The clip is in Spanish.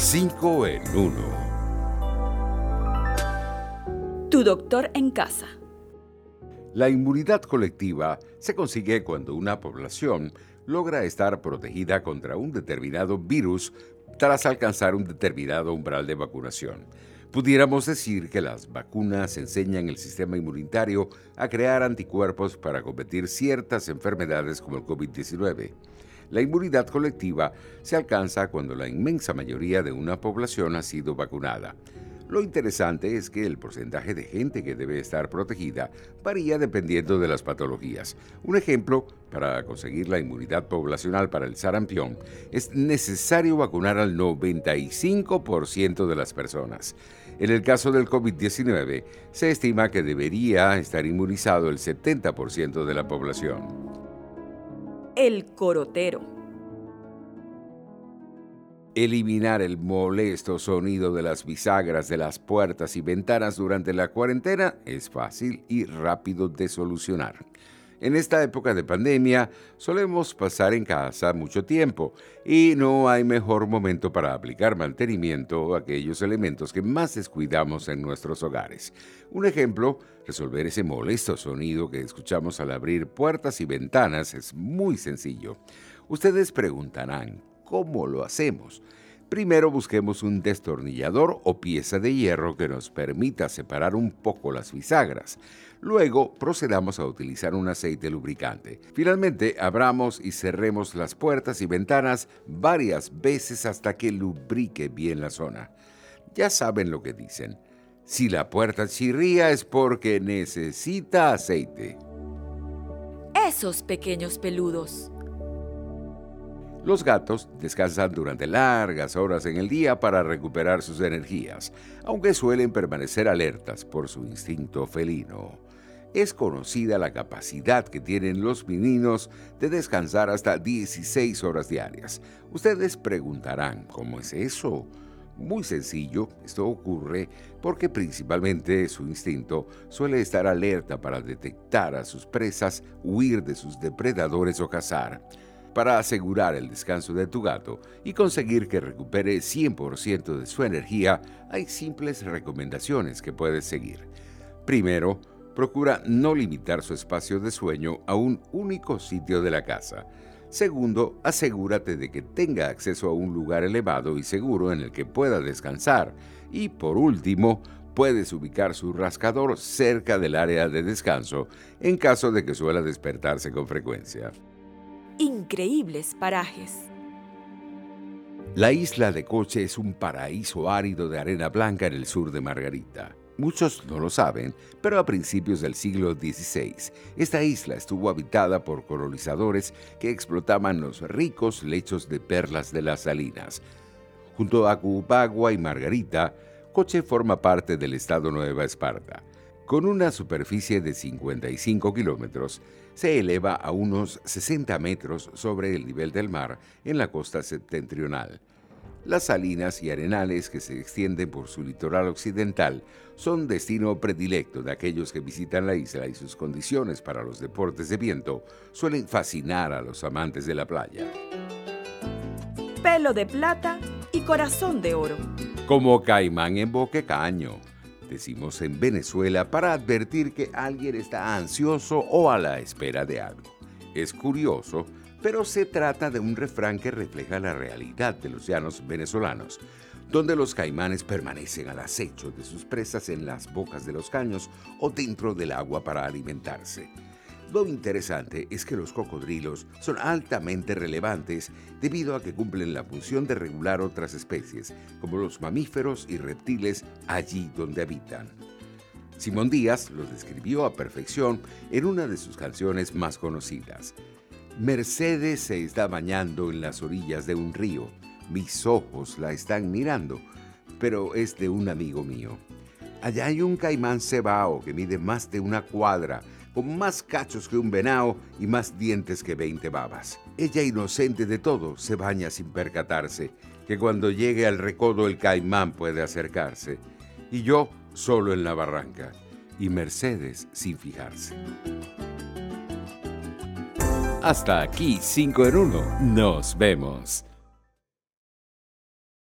5 en 1. Tu doctor en casa. La inmunidad colectiva se consigue cuando una población logra estar protegida contra un determinado virus tras alcanzar un determinado umbral de vacunación. Pudiéramos decir que las vacunas enseñan el sistema inmunitario a crear anticuerpos para combatir ciertas enfermedades como el COVID-19. La inmunidad colectiva se alcanza cuando la inmensa mayoría de una población ha sido vacunada. Lo interesante es que el porcentaje de gente que debe estar protegida varía dependiendo de las patologías. Un ejemplo, para conseguir la inmunidad poblacional para el sarampión, es necesario vacunar al 95% de las personas. En el caso del COVID-19, se estima que debería estar inmunizado el 70% de la población. El corotero eliminar el molesto sonido de las bisagras de las puertas y ventanas durante la cuarentena es fácil y rápido de solucionar. En esta época de pandemia solemos pasar en casa mucho tiempo y no hay mejor momento para aplicar mantenimiento a aquellos elementos que más descuidamos en nuestros hogares. Un ejemplo, resolver ese molesto sonido que escuchamos al abrir puertas y ventanas es muy sencillo. Ustedes preguntarán, ¿Cómo lo hacemos? Primero busquemos un destornillador o pieza de hierro que nos permita separar un poco las bisagras. Luego procedamos a utilizar un aceite lubricante. Finalmente, abramos y cerremos las puertas y ventanas varias veces hasta que lubrique bien la zona. Ya saben lo que dicen. Si la puerta chirría es porque necesita aceite. Esos pequeños peludos. Los gatos descansan durante largas horas en el día para recuperar sus energías, aunque suelen permanecer alertas por su instinto felino. Es conocida la capacidad que tienen los meninos de descansar hasta 16 horas diarias. Ustedes preguntarán, ¿cómo es eso? Muy sencillo, esto ocurre porque principalmente su instinto suele estar alerta para detectar a sus presas, huir de sus depredadores o cazar para asegurar el descanso de tu gato y conseguir que recupere 100% de su energía, hay simples recomendaciones que puedes seguir. Primero, procura no limitar su espacio de sueño a un único sitio de la casa. Segundo, asegúrate de que tenga acceso a un lugar elevado y seguro en el que pueda descansar. Y por último, puedes ubicar su rascador cerca del área de descanso en caso de que suela despertarse con frecuencia increíbles parajes. La isla de Coche es un paraíso árido de arena blanca en el sur de Margarita. Muchos no lo saben, pero a principios del siglo XVI, esta isla estuvo habitada por colonizadores que explotaban los ricos lechos de perlas de las salinas. Junto a Cupagua y Margarita, Coche forma parte del estado Nueva Esparta. Con una superficie de 55 kilómetros, se eleva a unos 60 metros sobre el nivel del mar en la costa septentrional. Las salinas y arenales que se extienden por su litoral occidental son destino predilecto de aquellos que visitan la isla y sus condiciones para los deportes de viento suelen fascinar a los amantes de la playa. Pelo de plata y corazón de oro. Como caimán en boquecaño decimos en Venezuela para advertir que alguien está ansioso o a la espera de algo. Es curioso, pero se trata de un refrán que refleja la realidad de los llanos venezolanos, donde los caimanes permanecen al acecho de sus presas en las bocas de los caños o dentro del agua para alimentarse. Lo interesante es que los cocodrilos son altamente relevantes debido a que cumplen la función de regular otras especies, como los mamíferos y reptiles allí donde habitan. Simón Díaz los describió a perfección en una de sus canciones más conocidas. Mercedes se está bañando en las orillas de un río. Mis ojos la están mirando, pero es de un amigo mío. Allá hay un caimán cebao que mide más de una cuadra con más cachos que un venao y más dientes que veinte babas. Ella, inocente de todo, se baña sin percatarse, que cuando llegue al recodo el caimán puede acercarse. Y yo solo en la barranca, y Mercedes sin fijarse. Hasta aquí 5 en 1. Nos vemos.